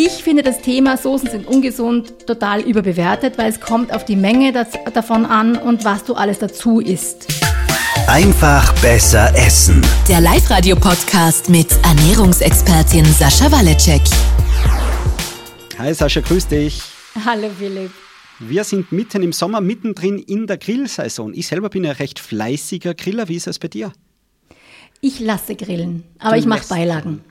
Ich finde das Thema Soßen sind ungesund total überbewertet, weil es kommt auf die Menge das, davon an und was du alles dazu isst. Einfach besser essen. Der Live-Radio-Podcast mit Ernährungsexpertin Sascha Waleczek. Hi Sascha, grüß dich. Hallo Philipp. Wir sind mitten im Sommer, mittendrin in der Grillsaison. Ich selber bin ja recht fleißiger Griller. Wie ist das bei dir? Ich lasse grillen, aber du ich mache Beilagen.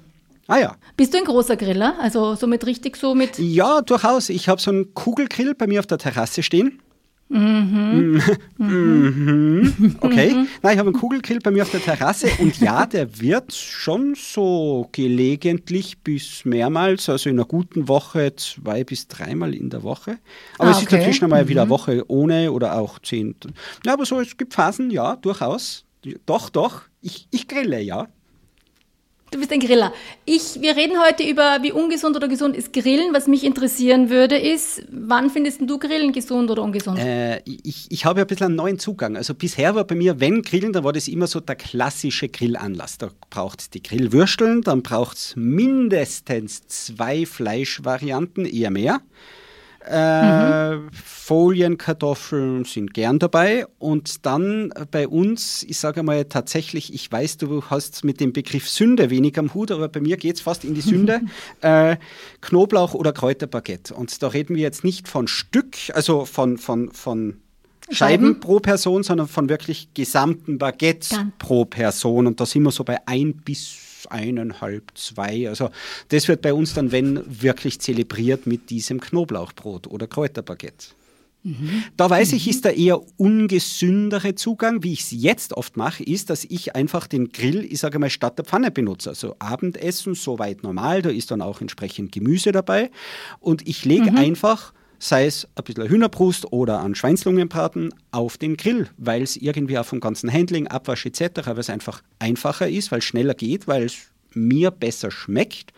Ah ja. Bist du ein großer Griller? Also so mit richtig so mit. Ja, durchaus. Ich habe so einen Kugelgrill bei mir auf der Terrasse stehen. Mhm. mhm. Okay. Nein, ich habe einen Kugelgrill bei mir auf der Terrasse und ja, der wird schon so gelegentlich bis mehrmals, also in einer guten Woche zwei bis dreimal in der Woche. Aber ah, es ist dazwischen einmal mhm. wieder eine Woche ohne oder auch zehn. Ja, aber so, es gibt Phasen, ja, durchaus. Doch, doch. Ich, ich grille, ja. Du bist ein Griller. Ich, wir reden heute über, wie ungesund oder gesund ist Grillen. Was mich interessieren würde, ist, wann findest du Grillen gesund oder ungesund? Äh, ich, ich habe ja ein bisschen einen neuen Zugang. Also bisher war bei mir, wenn Grillen, dann war das immer so der klassische Grillanlass. Da braucht es die Grillwürsteln, dann braucht es mindestens zwei Fleischvarianten, eher mehr. Äh, mhm. Folienkartoffeln sind gern dabei. Und dann bei uns, ich sage mal tatsächlich, ich weiß, du hast mit dem Begriff Sünde wenig am Hut, aber bei mir geht es fast in die Sünde. äh, Knoblauch oder Kräuterbaguette. Und da reden wir jetzt nicht von Stück, also von, von, von Scheiben, Scheiben pro Person, sondern von wirklich gesamten Baguettes Dann. pro Person. Und da sind wir so bei ein bis eineinhalb, zwei. Also das wird bei uns dann, wenn, wirklich zelebriert mit diesem Knoblauchbrot oder Kräuterbaguette. Mhm. Da weiß ich, ist der eher ungesündere Zugang. Wie ich es jetzt oft mache, ist, dass ich einfach den Grill, ich sage mal, statt der Pfanne benutze. Also Abendessen, soweit normal, da ist dann auch entsprechend Gemüse dabei. Und ich lege mhm. einfach sei es ein bisschen Hühnerbrust oder ein Schweinslungenbraten, auf den Grill, weil es irgendwie auch vom ganzen Handling, Abwasch etc., weil es einfach einfacher ist, weil es schneller geht, weil es mir besser schmeckt.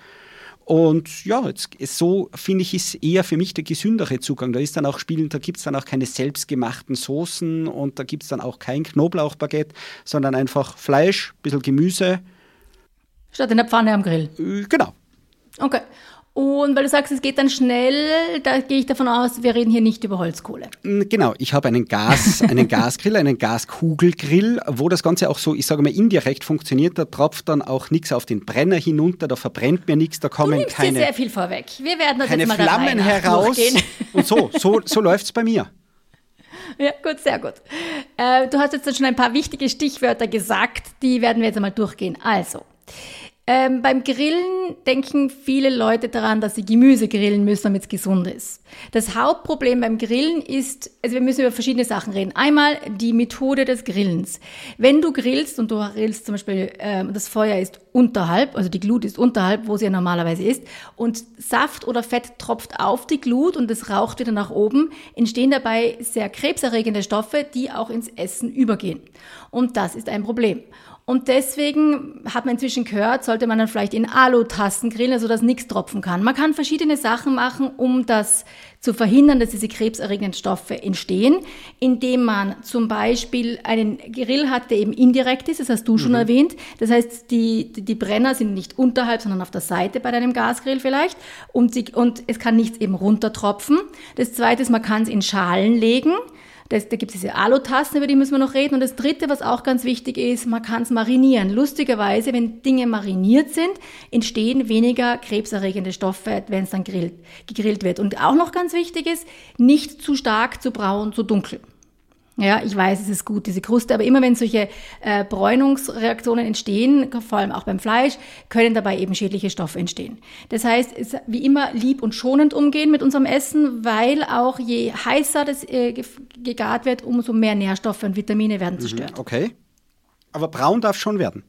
Und ja, jetzt, so finde ich, ist eher für mich der gesündere Zugang. Da ist dann auch spielen, da gibt es dann auch keine selbstgemachten Soßen und da gibt es dann auch kein Knoblauchbaguette, sondern einfach Fleisch, ein bisschen Gemüse. Statt in der Pfanne am Grill. Äh, genau. Okay. Und weil du sagst, es geht dann schnell, da gehe ich davon aus, wir reden hier nicht über Holzkohle. Mm, genau, ich habe einen Gas, einen Gasgrill, einen Gaskugelgrill, wo das Ganze auch so, ich sage mal, indirekt funktioniert. Da tropft dann auch nichts auf den Brenner hinunter, da verbrennt mir nichts, da kommen du keine. sehr viel vorweg. Wir werden das keine jetzt mal Flammen heraus. Und so, so, so läuft es bei mir. Ja, gut, sehr gut. Äh, du hast jetzt schon ein paar wichtige Stichwörter gesagt, die werden wir jetzt einmal durchgehen. Also, ähm, beim Grillen denken viele Leute daran, dass sie Gemüse grillen müssen, damit es gesund ist. Das Hauptproblem beim Grillen ist, also wir müssen über verschiedene Sachen reden. Einmal die Methode des Grillens. Wenn du grillst und du grillst zum Beispiel, äh, das Feuer ist unterhalb, also die Glut ist unterhalb, wo sie ja normalerweise ist, und Saft oder Fett tropft auf die Glut und es raucht wieder nach oben, entstehen dabei sehr krebserregende Stoffe, die auch ins Essen übergehen. Und das ist ein Problem. Und deswegen hat man inzwischen gehört, sollte man dann vielleicht in Alutassen grillen, also dass nichts tropfen kann. Man kann verschiedene Sachen machen, um das zu verhindern, dass diese krebserregenden Stoffe entstehen, indem man zum Beispiel einen Grill hat, der eben indirekt ist, das hast du schon mhm. erwähnt. Das heißt, die, die Brenner sind nicht unterhalb, sondern auf der Seite bei deinem Gasgrill vielleicht und, sie, und es kann nichts eben runtertropfen. Das zweite ist, man kann es in Schalen legen. Das, da gibt es diese Alutassen, über die müssen wir noch reden. Und das Dritte, was auch ganz wichtig ist, man kann es marinieren. Lustigerweise, wenn Dinge mariniert sind, entstehen weniger krebserregende Stoffe, wenn es dann grillt, gegrillt wird. Und auch noch ganz wichtig ist, nicht zu stark, zu braun, zu dunkel. Ja, ich weiß, es ist gut, diese Kruste, aber immer wenn solche äh, Bräunungsreaktionen entstehen, vor allem auch beim Fleisch, können dabei eben schädliche Stoffe entstehen. Das heißt, es, wie immer lieb und schonend umgehen mit unserem Essen, weil auch je heißer das äh, gegart wird, umso mehr Nährstoffe und Vitamine werden mhm, zerstört. Mhm, okay. Aber braun darf schon werden.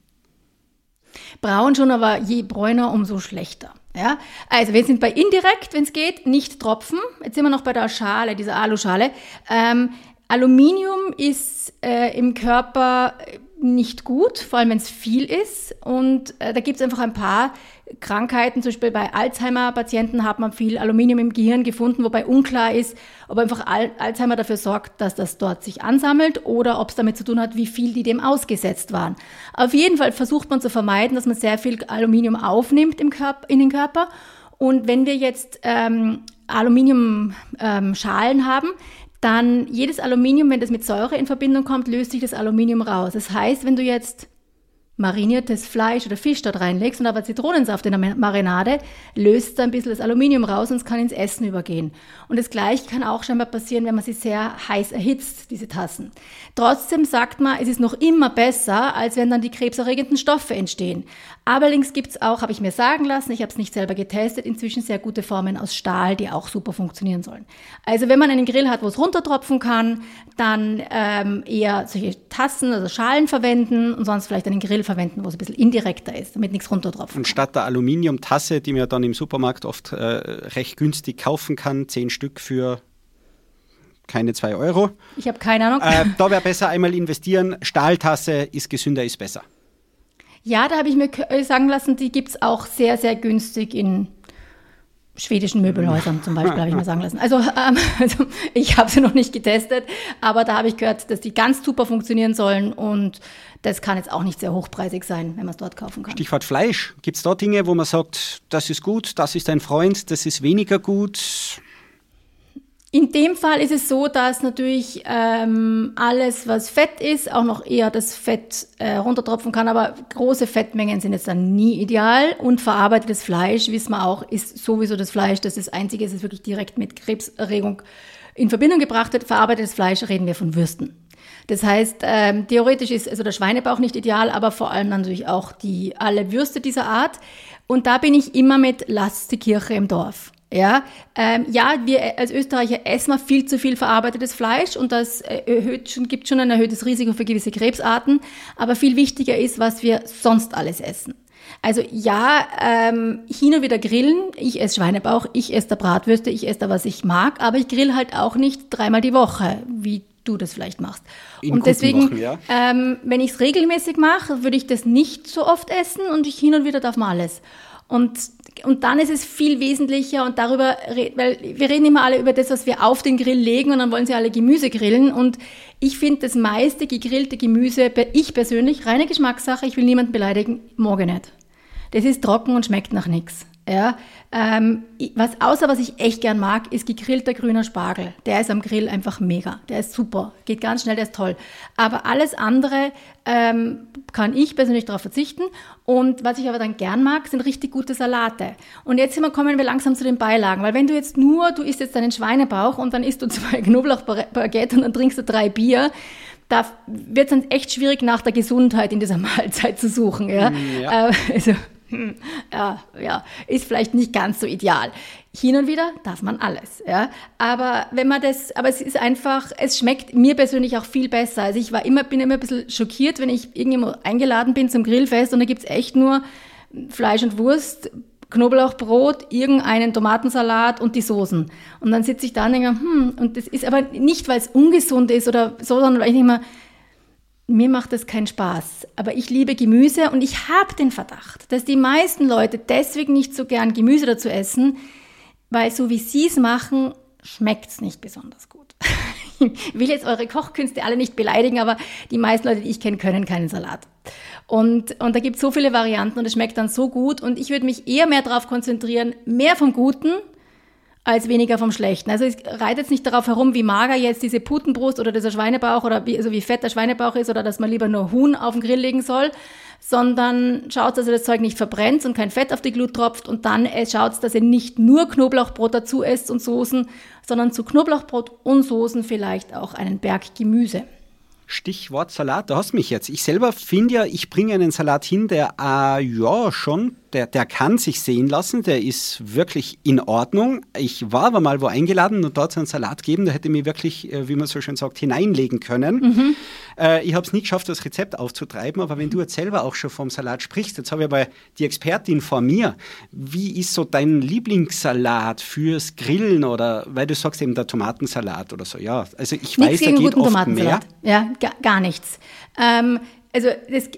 Braun schon, aber je bräuner, umso schlechter. Ja, also wir sind bei indirekt, wenn es geht, nicht tropfen. Jetzt sind wir noch bei der Schale, dieser Aluschale. Ähm, Aluminium ist äh, im Körper nicht gut, vor allem wenn es viel ist. Und äh, da gibt es einfach ein paar Krankheiten, zum Beispiel bei Alzheimer-Patienten hat man viel Aluminium im Gehirn gefunden, wobei unklar ist, ob einfach Al Alzheimer dafür sorgt, dass das dort sich ansammelt oder ob es damit zu tun hat, wie viel die dem ausgesetzt waren. Auf jeden Fall versucht man zu vermeiden, dass man sehr viel Aluminium aufnimmt im Körper, in den Körper Und wenn wir jetzt ähm, Aluminiumschalen ähm, haben, dann jedes Aluminium, wenn das mit Säure in Verbindung kommt, löst sich das Aluminium raus. Das heißt, wenn du jetzt mariniertes Fleisch oder Fisch dort reinlegst und aber Zitronensaft in der Marinade, löst ein bisschen das Aluminium raus und es kann ins Essen übergehen. Und das gleiche kann auch scheinbar passieren, wenn man sie sehr heiß erhitzt, diese Tassen. Trotzdem sagt man, es ist noch immer besser, als wenn dann die krebserregenden Stoffe entstehen. Allerdings gibt es auch, habe ich mir sagen lassen, ich habe es nicht selber getestet, inzwischen sehr gute Formen aus Stahl, die auch super funktionieren sollen. Also wenn man einen Grill hat, wo es runtertropfen kann, dann ähm, eher solche Tassen, also Schalen verwenden und sonst vielleicht einen Grill verwenden, wo es ein bisschen indirekter ist, damit nichts runtertropft. Und statt der Aluminiumtasse, die man dann im Supermarkt oft äh, recht günstig kaufen kann, zehn Stück für keine zwei Euro. Ich habe keine Ahnung. Äh, da wäre besser einmal investieren. Stahltasse ist gesünder, ist besser. Ja, da habe ich mir sagen lassen, die gibt es auch sehr, sehr günstig in schwedischen Möbelhäusern zum Beispiel, habe ich mir sagen lassen. Also, ähm, also ich habe sie noch nicht getestet, aber da habe ich gehört, dass die ganz super funktionieren sollen und das kann jetzt auch nicht sehr hochpreisig sein, wenn man es dort kaufen kann. Stichwort Fleisch. Gibt es da Dinge, wo man sagt, das ist gut, das ist ein Freund, das ist weniger gut? In dem Fall ist es so, dass natürlich ähm, alles, was Fett ist, auch noch eher das Fett äh, runtertropfen kann, aber große Fettmengen sind jetzt dann nie ideal. Und verarbeitetes Fleisch, wissen wir auch, ist sowieso das Fleisch, das das Einzige ist, das wirklich direkt mit Krebserregung in Verbindung gebracht wird. Verarbeitetes Fleisch reden wir von Würsten. Das heißt, ähm, theoretisch ist also der Schweinebauch nicht ideal, aber vor allem natürlich auch die alle Würste dieser Art. Und da bin ich immer mit Lasst die Kirche im Dorf. Ja, ähm, ja, wir als Österreicher essen viel zu viel verarbeitetes Fleisch und das äh, erhöht schon, gibt schon ein erhöhtes Risiko für gewisse Krebsarten. Aber viel wichtiger ist, was wir sonst alles essen. Also ja, ähm, hin und wieder grillen. Ich esse Schweinebauch, ich esse da Bratwürste, ich esse da, was ich mag, aber ich grill halt auch nicht dreimal die Woche, wie du das vielleicht machst. In und deswegen, Wochen, ja. ähm, wenn ich es regelmäßig mache, würde ich das nicht so oft essen und ich hin und wieder darf man alles. Und, und dann ist es viel wesentlicher und darüber, weil wir reden immer alle über das, was wir auf den Grill legen und dann wollen sie alle Gemüse grillen. Und ich finde das meiste gegrillte Gemüse, ich persönlich, reine Geschmackssache, ich will niemanden beleidigen, morgen nicht. Das ist trocken und schmeckt nach nichts. Ja, ähm, was, außer was ich echt gern mag, ist gegrillter grüner Spargel. Der ist am Grill einfach mega. Der ist super. Geht ganz schnell, der ist toll. Aber alles andere ähm, kann ich persönlich darauf verzichten. Und was ich aber dann gern mag, sind richtig gute Salate. Und jetzt wir, kommen wir langsam zu den Beilagen. Weil wenn du jetzt nur, du isst jetzt deinen Schweinebauch und dann isst du zwei Knoblauchbaguette und dann trinkst du drei Bier, da wird es dann echt schwierig, nach der Gesundheit in dieser Mahlzeit zu suchen. Ja? ja. Äh, also, hm, ja, ja, ist vielleicht nicht ganz so ideal. Hin und wieder darf man alles, ja. Aber wenn man das, aber es ist einfach, es schmeckt mir persönlich auch viel besser. Also ich war immer, bin immer ein bisschen schockiert, wenn ich irgendwo eingeladen bin zum Grillfest und da gibt's echt nur Fleisch und Wurst, Knoblauchbrot, irgendeinen Tomatensalat und die Soßen. Und dann sitze ich da und denke, hm, und das ist aber nicht, weil es ungesund ist oder so, sondern weil ich nicht mal, mir macht das keinen Spaß. Aber ich liebe Gemüse und ich habe den Verdacht, dass die meisten Leute deswegen nicht so gern Gemüse dazu essen, weil so wie sie es machen, schmeckt es nicht besonders gut. ich will jetzt eure Kochkünste alle nicht beleidigen, aber die meisten Leute, die ich kenne, können keinen Salat. Und, und da gibt es so viele Varianten und es schmeckt dann so gut. Und ich würde mich eher mehr darauf konzentrieren, mehr vom Guten als weniger vom Schlechten. Also ich reite jetzt nicht darauf herum, wie mager jetzt diese Putenbrust oder dieser Schweinebauch oder wie, also wie fett der Schweinebauch ist oder dass man lieber nur Huhn auf den Grill legen soll, sondern schaut, dass ihr das Zeug nicht verbrennt und kein Fett auf die Glut tropft und dann schaut, dass ihr nicht nur Knoblauchbrot dazu esst und Soßen, sondern zu Knoblauchbrot und Soßen vielleicht auch einen Berg Gemüse. Stichwort Salat, da hast mich jetzt. Ich selber finde ja, ich bringe einen Salat hin, der äh, ja schon der, der kann sich sehen lassen, der ist wirklich in Ordnung. Ich war aber mal wo eingeladen und dort so einen Salat geben, da hätte mir wirklich, äh, wie man so schön sagt, hineinlegen können. Mhm. Äh, ich habe es nie geschafft, das Rezept aufzutreiben, aber wenn du jetzt selber auch schon vom Salat sprichst, jetzt habe ich aber die Expertin vor mir. Wie ist so dein Lieblingssalat fürs Grillen oder, weil du sagst eben der Tomatensalat oder so, ja. Also ich nichts weiß, da geht oft mehr. Ja, gar, gar nichts. Ähm, also das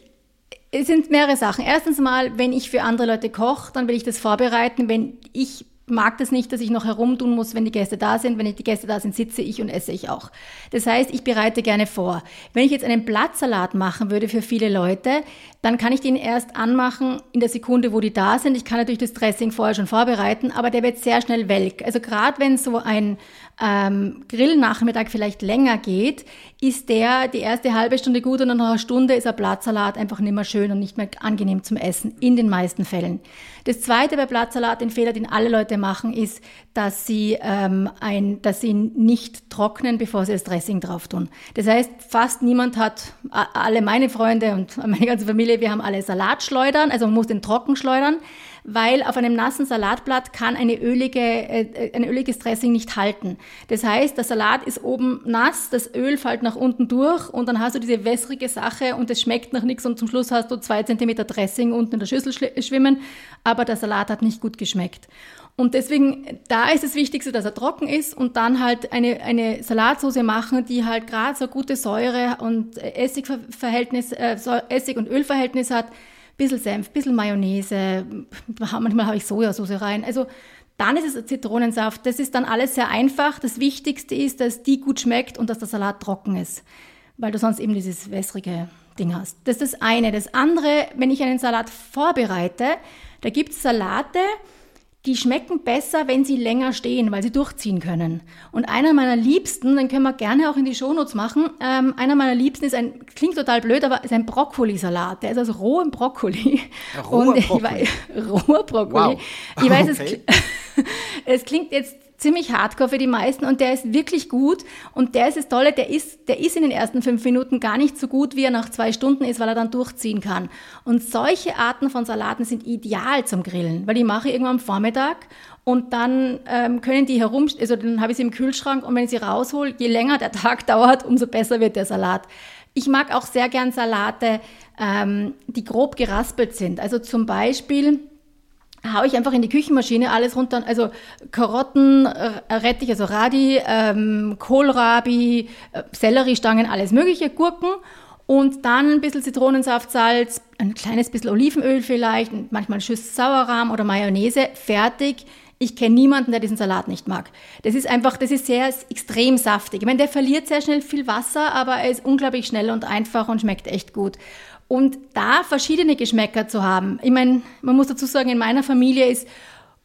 es sind mehrere Sachen. Erstens mal, wenn ich für andere Leute koche, dann will ich das vorbereiten. Wenn ich mag das nicht, dass ich noch herumtun muss, wenn die Gäste da sind. Wenn die Gäste da sind, sitze ich und esse ich auch. Das heißt, ich bereite gerne vor. Wenn ich jetzt einen Blattsalat machen würde für viele Leute, dann kann ich den erst anmachen in der Sekunde, wo die da sind. Ich kann natürlich das Dressing vorher schon vorbereiten, aber der wird sehr schnell welk. Also gerade wenn so ein ähm, Grillnachmittag vielleicht länger geht, ist der die erste halbe Stunde gut und nach einer Stunde ist ein Blattsalat einfach nicht mehr schön und nicht mehr angenehm zum Essen, in den meisten Fällen. Das zweite bei Blattsalat, den Fehler, den alle Leute machen, ist, dass sie, ähm, ein, dass sie nicht trocknen, bevor sie das Dressing drauf tun. Das heißt, fast niemand hat, alle meine Freunde und meine ganze Familie, wir haben alle Salatschleudern, also man muss den trocken schleudern weil auf einem nassen Salatblatt kann eine ölige, äh, ein öliges Dressing nicht halten. Das heißt, der Salat ist oben nass, das Öl fällt nach unten durch und dann hast du diese wässrige Sache und es schmeckt nach nichts und zum Schluss hast du zwei Zentimeter Dressing unten in der Schüssel schwimmen, aber der Salat hat nicht gut geschmeckt. Und deswegen, da ist es Wichtigste, dass er trocken ist und dann halt eine, eine Salatsauce machen, die halt gerade so gute Säure und Essigverhältnis, äh, Essig- und Ölverhältnis hat, bisschen Senf, bisschen Mayonnaise, manchmal habe ich Sojasauce rein. Also dann ist es Zitronensaft. Das ist dann alles sehr einfach. Das Wichtigste ist, dass die gut schmeckt und dass der Salat trocken ist, weil du sonst eben dieses wässrige Ding hast. Das ist das eine. Das andere, wenn ich einen Salat vorbereite, da gibt es Salate, die schmecken besser, wenn sie länger stehen, weil sie durchziehen können. Und einer meiner Liebsten, den können wir gerne auch in die Shownotes machen, ähm, einer meiner Liebsten ist ein, klingt total blöd, aber ist ein Brokkolisalat. Der ist aus rohem Brokkoli. Roher Brokkoli. weiß- roher Brokkoli. Wow. Ich weiß, es, Okay. kli- es klingt jetzt ziemlich hardcore für die meisten und der ist wirklich gut und der ist das Tolle, der ist, der ist in den ersten fünf Minuten gar nicht so gut, wie er nach zwei Stunden ist, weil er dann durchziehen kann. Und solche Arten von Salaten sind ideal zum Grillen, weil die mache ich irgendwann am Vormittag und dann ähm, können die herum, also dann habe ich sie im Kühlschrank und wenn ich sie raushol, je länger der Tag dauert, umso besser wird der Salat. Ich mag auch sehr gern Salate, ähm, die grob geraspelt sind. Also zum Beispiel haue ich einfach in die Küchenmaschine alles runter, also Karotten, äh, Rettich, also Radi, ähm, Kohlrabi, äh, Selleriestangen, alles mögliche, Gurken und dann ein bisschen Zitronensaft, Salz, ein kleines bisschen Olivenöl vielleicht, manchmal ein Schuss Sauerrahm oder Mayonnaise, fertig. Ich kenne niemanden, der diesen Salat nicht mag. Das ist einfach, das ist sehr extrem saftig. Ich meine, der verliert sehr schnell viel Wasser, aber er ist unglaublich schnell und einfach und schmeckt echt gut. Und da verschiedene Geschmäcker zu haben. Ich meine, man muss dazu sagen, in meiner Familie ist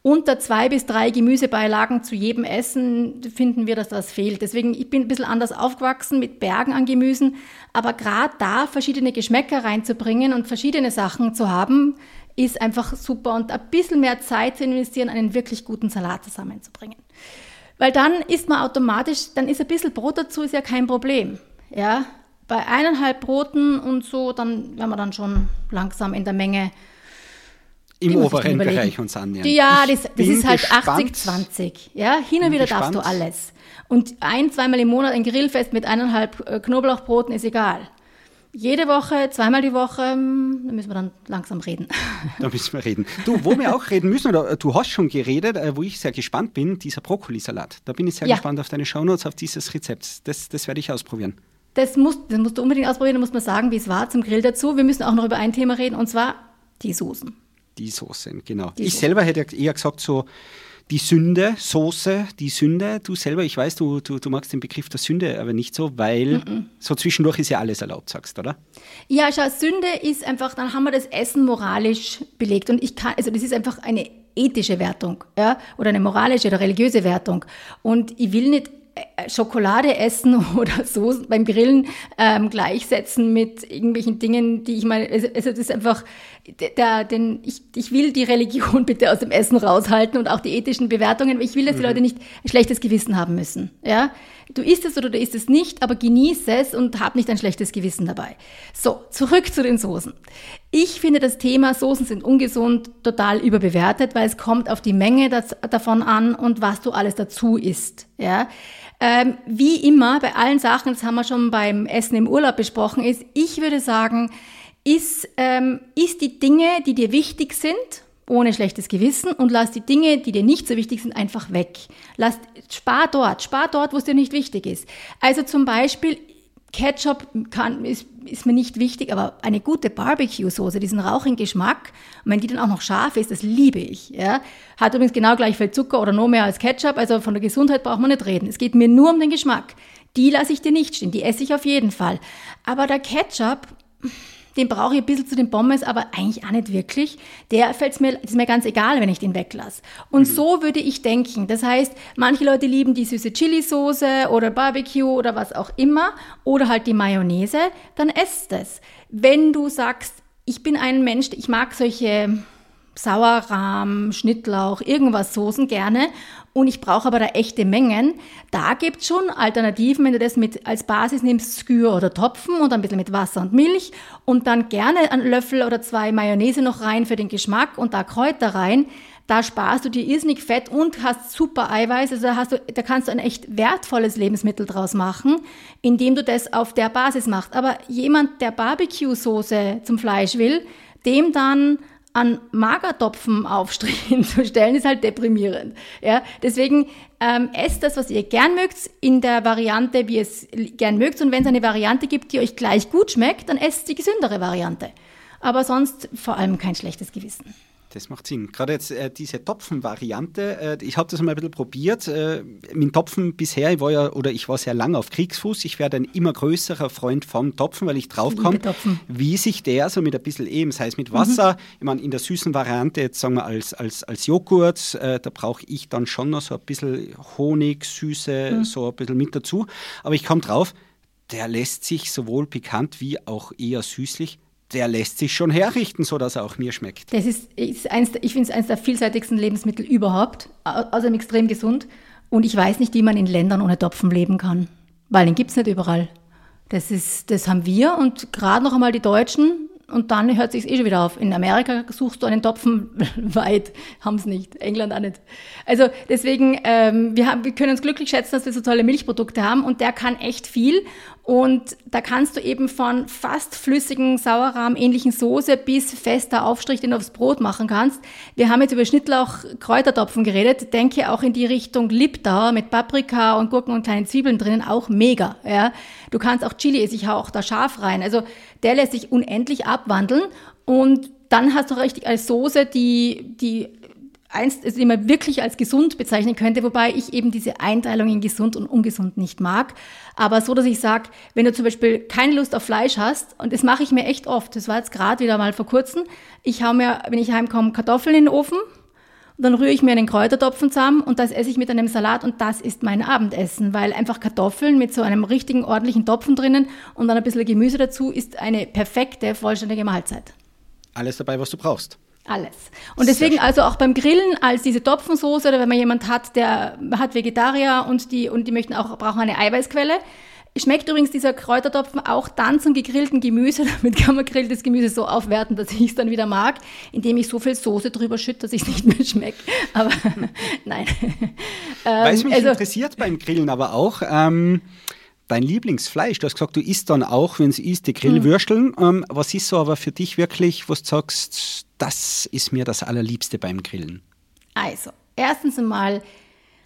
unter zwei bis drei Gemüsebeilagen zu jedem Essen finden wir, dass das fehlt. Deswegen, ich bin ein bisschen anders aufgewachsen mit Bergen an Gemüsen. Aber gerade da verschiedene Geschmäcker reinzubringen und verschiedene Sachen zu haben, ist einfach super. Und ein bisschen mehr Zeit zu investieren, einen wirklich guten Salat zusammenzubringen. Weil dann ist man automatisch, dann ist ein bisschen Brot dazu, ist ja kein Problem. Ja, bei eineinhalb Broten und so, dann werden wir dann schon langsam in der Menge. Im oberen. Bereich uns annähern. Ja, das, das ist halt gespannt. 80-20. Ja, hin und wieder darfst du gespannt. alles. Und ein, zweimal im Monat ein Grillfest mit eineinhalb äh, Knoblauchbroten ist egal. Jede Woche, zweimal die Woche, hm, da müssen wir dann langsam reden. Da müssen wir reden. Du, wo wir auch reden müssen, oder du hast schon geredet, äh, wo ich sehr gespannt bin, dieser Brokkolisalat. Da bin ich sehr Ja. gespannt auf deine Shownotes, auf dieses Rezept. Das, das werde ich ausprobieren. Das musst, das musst du unbedingt ausprobieren, da muss man sagen, wie es war zum Grill dazu. Wir müssen auch noch über ein Thema reden, und zwar die Soßen. Die Soßen, genau. Die ich Soße. selber hätte eher gesagt, so die Sünde, Soße, die Sünde. Du selber, ich weiß, du, du, du magst den Begriff der Sünde aber nicht so, weil so zwischendurch ist ja alles erlaubt, sagst du, oder? Ja, schau, Sünde ist einfach, dann haben wir das Essen moralisch belegt. Und ich kann, also das ist einfach eine ethische Wertung, ja, oder eine moralische oder religiöse Wertung. Und ich will nicht Schokolade essen oder so beim Grillen ähm, gleichsetzen mit irgendwelchen Dingen, die ich mal, also, also das ist einfach, der, den, ich, ich will die Religion bitte aus dem Essen raushalten und auch die ethischen Bewertungen. Ich will, dass die Leute nicht ein schlechtes Gewissen haben müssen. Ja, du isst es oder du isst es nicht, aber genieße es und hab nicht ein schlechtes Gewissen dabei. So, zurück zu den Soßen. Ich finde das Thema Soßen sind ungesund total überbewertet, weil es kommt auf die Menge das, davon an und was du alles dazu isst. Ja. Ähm, wie immer bei allen Sachen, das haben wir schon beim Essen im Urlaub besprochen, ist, ich würde sagen, ist, ähm, ist die Dinge, die dir wichtig sind, ohne schlechtes Gewissen und lass die Dinge, die dir nicht so wichtig sind, einfach weg. Lass, spar dort, spar dort, wo es dir nicht wichtig ist. Also zum Beispiel, Ketchup kann, ist, ist mir nicht wichtig, aber eine gute Barbecue-Soße, diesen rauchigen Geschmack, und wenn die dann auch noch scharf ist, das liebe ich. Ja. Hat übrigens genau gleich viel Zucker oder noch mehr als Ketchup, also von der Gesundheit braucht man nicht reden. Es geht mir nur um den Geschmack. Die lasse ich dir nicht stehen, die esse ich auf jeden Fall. Aber der Ketchup, den brauche ich ein bisschen zu den Pommes, aber eigentlich auch nicht wirklich. Der fällt mir, ist mir ganz egal, wenn ich den weglasse. Und mhm. so würde ich denken. Das heißt, manche Leute lieben die süße Chili-Soße oder Barbecue oder was auch immer oder halt die Mayonnaise, dann esst es. Wenn du sagst, ich bin ein Mensch, ich mag solche Sauerrahm, Schnittlauch, irgendwas Soßen gerne und ich brauche aber da echte Mengen. Da gibt es schon Alternativen, wenn du das mit als Basis nimmst, Skür oder Topfen und ein bisschen mit Wasser und Milch und dann gerne einen Löffel oder zwei Mayonnaise noch rein für den Geschmack und da Kräuter rein. Da sparst du dir irrsinnig Fett und hast super Eiweiß. Also da, hast du, da kannst du ein echt wertvolles Lebensmittel draus machen, indem du das auf der Basis machst. Aber jemand, der Barbecue-Soße zum Fleisch will, dem dann an Magertopfenaufstrichen zu stellen, ist halt deprimierend. Ja, deswegen ähm, esst das, was ihr gern mögt, in der Variante, wie ihr es gern mögt. Und wenn es eine Variante gibt, die euch gleich gut schmeckt, dann esst die gesündere Variante. Aber sonst vor allem kein schlechtes Gewissen. Das macht Sinn. Gerade jetzt äh, diese Topfen-Variante, äh, ich habe das mal ein bisschen probiert. Äh, mit Topfen bisher, ich war ja oder ich war sehr lange auf Kriegsfuß. Ich werde ein immer größerer Freund vom Topfen, weil ich draufkomme, wie sich der so mit ein bisschen eben, das heißt mit Wasser, mhm. ich meine, in der süßen Variante, jetzt sagen wir als, als, als Joghurt, äh, da brauche ich dann schon noch so ein bisschen Honig, Süße, mhm. so ein bisschen mit dazu. Aber ich komme drauf, der lässt sich sowohl pikant wie auch eher süßlich der lässt sich schon herrichten, sodass er auch mir schmeckt. Das ist, ist eins, ich finde es eines der vielseitigsten Lebensmittel überhaupt, außerdem extrem gesund. Und ich weiß nicht, wie man in Ländern ohne Topfen leben kann, weil den gibt es nicht überall. Das, ist, das haben wir und gerade noch einmal die Deutschen und dann hört sich eh schon wieder auf. In Amerika suchst du einen Topfen weit, haben es nicht. England auch nicht. Also deswegen, ähm, wir, haben, wir können uns glücklich schätzen, dass wir so tolle Milchprodukte haben und der kann echt viel. Und da kannst du eben von fast flüssigen Sauerrahm ähnlichen Soße bis fester Aufstrich, den du aufs Brot machen kannst. Wir haben jetzt über Schnittlauch Kräutertopfen geredet. Denke auch in die Richtung Liptauer mit Paprika und Gurken und kleinen Zwiebeln drinnen. Auch mega, ja. Du kannst auch Chili, ich auch da scharf rein. Also der lässt sich unendlich abwandeln und dann hast du richtig als Soße, die, die eins, also die man wirklich als gesund bezeichnen könnte, wobei ich eben diese Einteilung in gesund und ungesund nicht mag. Aber so, dass ich sage, wenn du zum Beispiel keine Lust auf Fleisch hast, und das mache ich mir echt oft, das war jetzt gerade wieder mal vor kurzem, ich hau mir, wenn ich heimkomme, Kartoffeln in den Ofen, und dann rühre ich mir einen Kräutertopfen zusammen und das esse ich mit einem Salat und das ist mein Abendessen, weil einfach Kartoffeln mit so einem richtigen, ordentlichen Topfen drinnen und dann ein bisschen Gemüse dazu ist eine perfekte, vollständige Mahlzeit. Alles dabei, was du brauchst. Alles. Und deswegen also auch beim Grillen als diese Topfensoße oder wenn man jemand hat, der hat Vegetarier und die, und die möchten auch, brauchen eine Eiweißquelle, Schmeckt übrigens dieser Kräutertopfen auch dann zum gegrillten Gemüse. Damit kann man grilltes Gemüse so aufwerten, dass ich es dann wieder mag, indem ich so viel Soße drüber schütte, dass ich es nicht mehr schmeckt. Aber nein. Weil es mich also, interessiert beim Grillen aber auch. Ähm, dein Lieblingsfleisch, du hast gesagt, du isst dann auch, wenn es isst, die Grillwürsteln. Ähm, was ist so aber für dich wirklich, was du sagst, das ist mir das Allerliebste beim Grillen? Also, erstens einmal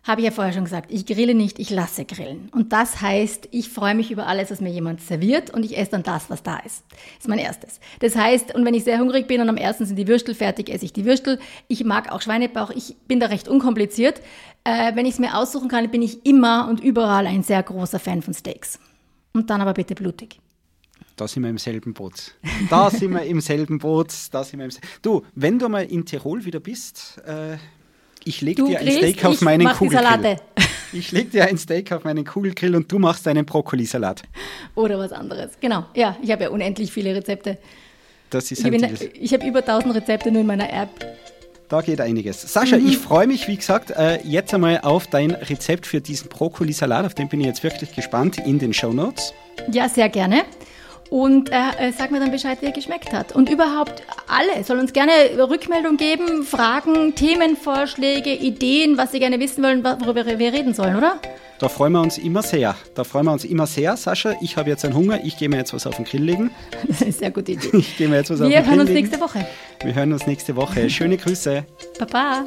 habe ich ja vorher schon gesagt, ich grille nicht, ich lasse grillen. Und das heißt, ich freue mich über alles, was mir jemand serviert und ich esse dann das, was da ist. Das ist mein erstes. Das heißt, und wenn ich sehr hungrig bin und am ersten sind die Würstel fertig, esse ich die Würstel. Ich mag auch Schweinebauch, ich bin da recht unkompliziert. Äh, wenn ich es mir aussuchen kann, bin ich immer und überall ein sehr großer Fan von Steaks. Und dann aber bitte blutig. Da sind wir im selben Boot. Da sind wir im selben Boot. Da sind wir im Du, wenn du mal in Tirol wieder bist, äh, ich lege dir ein Steak auf meinen Kugelgrill. Ich lege dir ein Steak auf meinen Kugelgrill und du machst einen Brokkolisalat. Oder was anderes. Genau. Ja, ich habe ja unendlich viele Rezepte. Das ist ich ein Ich habe über 1000 Rezepte nur in meiner App. Da geht einiges. Sascha, mhm. ich freue mich, wie gesagt, äh, jetzt einmal auf dein Rezept für diesen Brokkolisalat. Auf den bin ich jetzt wirklich gespannt in den Show Notes. Ja, sehr gerne und äh, äh, sag mir dann Bescheid, wie er geschmeckt hat. Und überhaupt alle sollen uns gerne Rückmeldung geben, Fragen, Themenvorschläge, Ideen, was sie gerne wissen wollen, worüber wir reden sollen, oder? Da freuen wir uns immer sehr. Da freuen wir uns immer sehr. Sascha, ich habe jetzt einen Hunger. Ich gehe mir jetzt was auf den Grill legen. Das ist eine sehr gute Idee. Ich gehe mir jetzt was wir auf den Grill legen. Wir hören uns nächste Woche. Wir hören uns nächste Woche. Schöne Grüße. Baba.